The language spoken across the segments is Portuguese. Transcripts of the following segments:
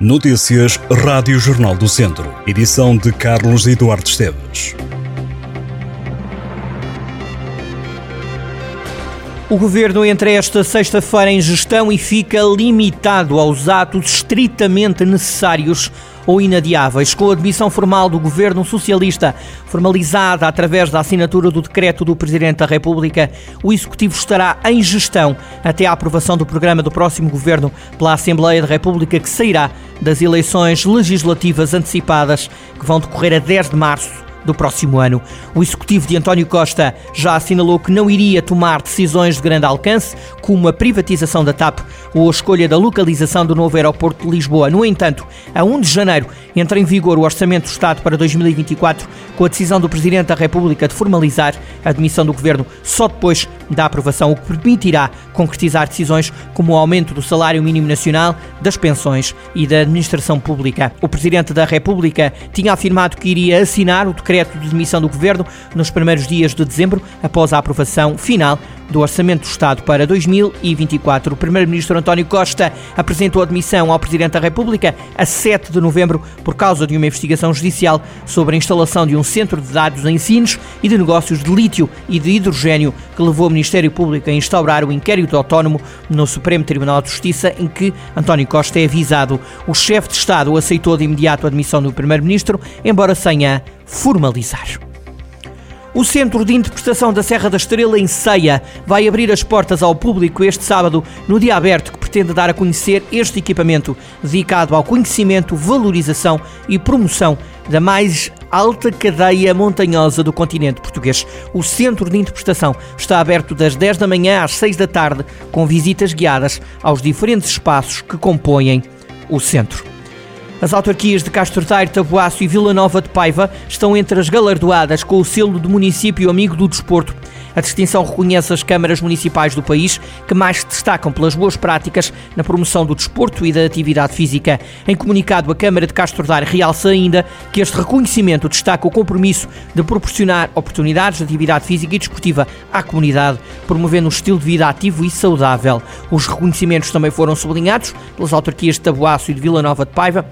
Notícias Rádio Jornal do Centro. Edição de Carlos Eduardo Esteves. O governo entra esta sexta-feira em gestão e fica limitado aos atos estritamente necessários ou inadiáveis, com a admissão formal do governo socialista, formalizada através da assinatura do decreto do Presidente da República, o Executivo estará em gestão até a aprovação do programa do próximo governo pela Assembleia da República, que sairá das eleições legislativas antecipadas que vão decorrer a 10 de março do próximo ano. O executivo de António Costa já assinalou que não iria tomar decisões de grande alcance, como a privatização da TAP ou a escolha da localização do novo aeroporto de Lisboa. No entanto, a 1 de janeiro entra em vigor o Orçamento do Estado para 2024, com a decisão do Presidente da República de formalizar a admissão do Governo só depois da aprovação, o que permitirá concretizar decisões como o aumento do salário mínimo nacional, das pensões e da administração pública. O Presidente da República tinha afirmado que iria assinar o decreto de demissão do Governo nos primeiros dias de dezembro, após a aprovação final do Orçamento do Estado para 2024. O Primeiro-Ministro António Costa apresentou a demissão ao Presidente da República a 7 de novembro por causa de uma investigação judicial sobre a instalação de um centro de dados em Sines e de negócios de lítio e de hidrogênio que levou o Ministério Público a instaurar o inquérito autónomo no Supremo Tribunal de Justiça em que António Costa é avisado. O chefe de Estado aceitou de imediato a admissão do Primeiro-Ministro, embora sem a formalizar. O Centro de Interpretação da Serra da Estrela, em Ceia, vai abrir as portas ao público este sábado, no dia aberto que pretende dar a conhecer este equipamento dedicado ao conhecimento, valorização e promoção da mais alta cadeia montanhosa do continente português. O Centro de Interpretação está aberto das 10 da manhã às 6 da tarde, com visitas guiadas aos diferentes espaços que compõem o centro. As autarquias de Castro Daire, Taboaço e Vila Nova de Paiva estão entre as galardoadas com o selo de município amigo do desporto. A distinção reconhece as câmaras municipais do país que mais se destacam pelas boas práticas na promoção do desporto e da atividade física. Em comunicado, a Câmara de Castro realça ainda que este reconhecimento destaca o compromisso de proporcionar oportunidades de atividade física e desportiva à comunidade, promovendo um estilo de vida ativo e saudável. Os reconhecimentos também foram sublinhados pelas autarquias de Taboaço e de Vila Nova de Paiva,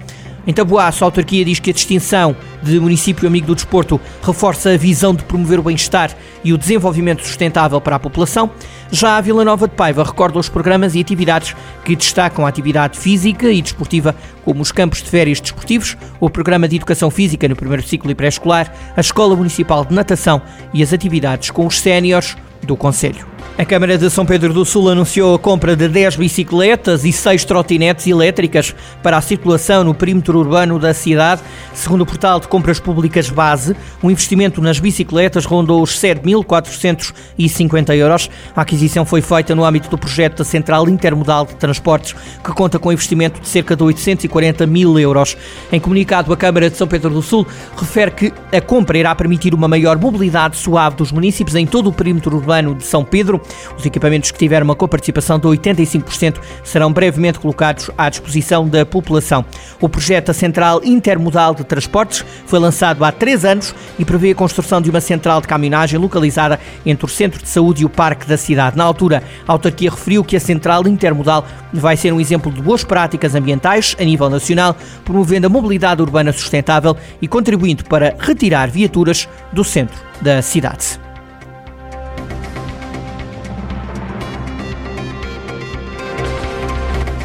em Taboaço, a autarquia diz que a distinção de município amigo do desporto reforça a visão de promover o bem-estar e o desenvolvimento sustentável para a população. Já a Vila Nova de Paiva recorda os programas e atividades que destacam a atividade física e desportiva, como os campos de férias desportivos, o programa de educação física no primeiro ciclo e pré-escolar, a Escola Municipal de Natação e as atividades com os séniores do Conselho. A Câmara de São Pedro do Sul anunciou a compra de 10 bicicletas e 6 trotinetes elétricas para a circulação no perímetro urbano da cidade. Segundo o portal de compras públicas Base, o investimento nas bicicletas rondou os 7.450 euros. A aquisição foi feita no âmbito do projeto da Central Intermodal de Transportes, que conta com investimento de cerca de 840 mil euros. Em comunicado, a Câmara de São Pedro do Sul refere que a compra irá permitir uma maior mobilidade suave dos municípios em todo o perímetro urbano de São Pedro. Os equipamentos que tiveram uma coparticipação de 85% serão brevemente colocados à disposição da população. O projeto da Central Intermodal de Transportes foi lançado há três anos e prevê a construção de uma central de caminhagem localizada entre o Centro de Saúde e o Parque da cidade. Na altura, a autarquia referiu que a Central Intermodal vai ser um exemplo de boas práticas ambientais a nível nacional, promovendo a mobilidade urbana sustentável e contribuindo para retirar viaturas do centro da cidade.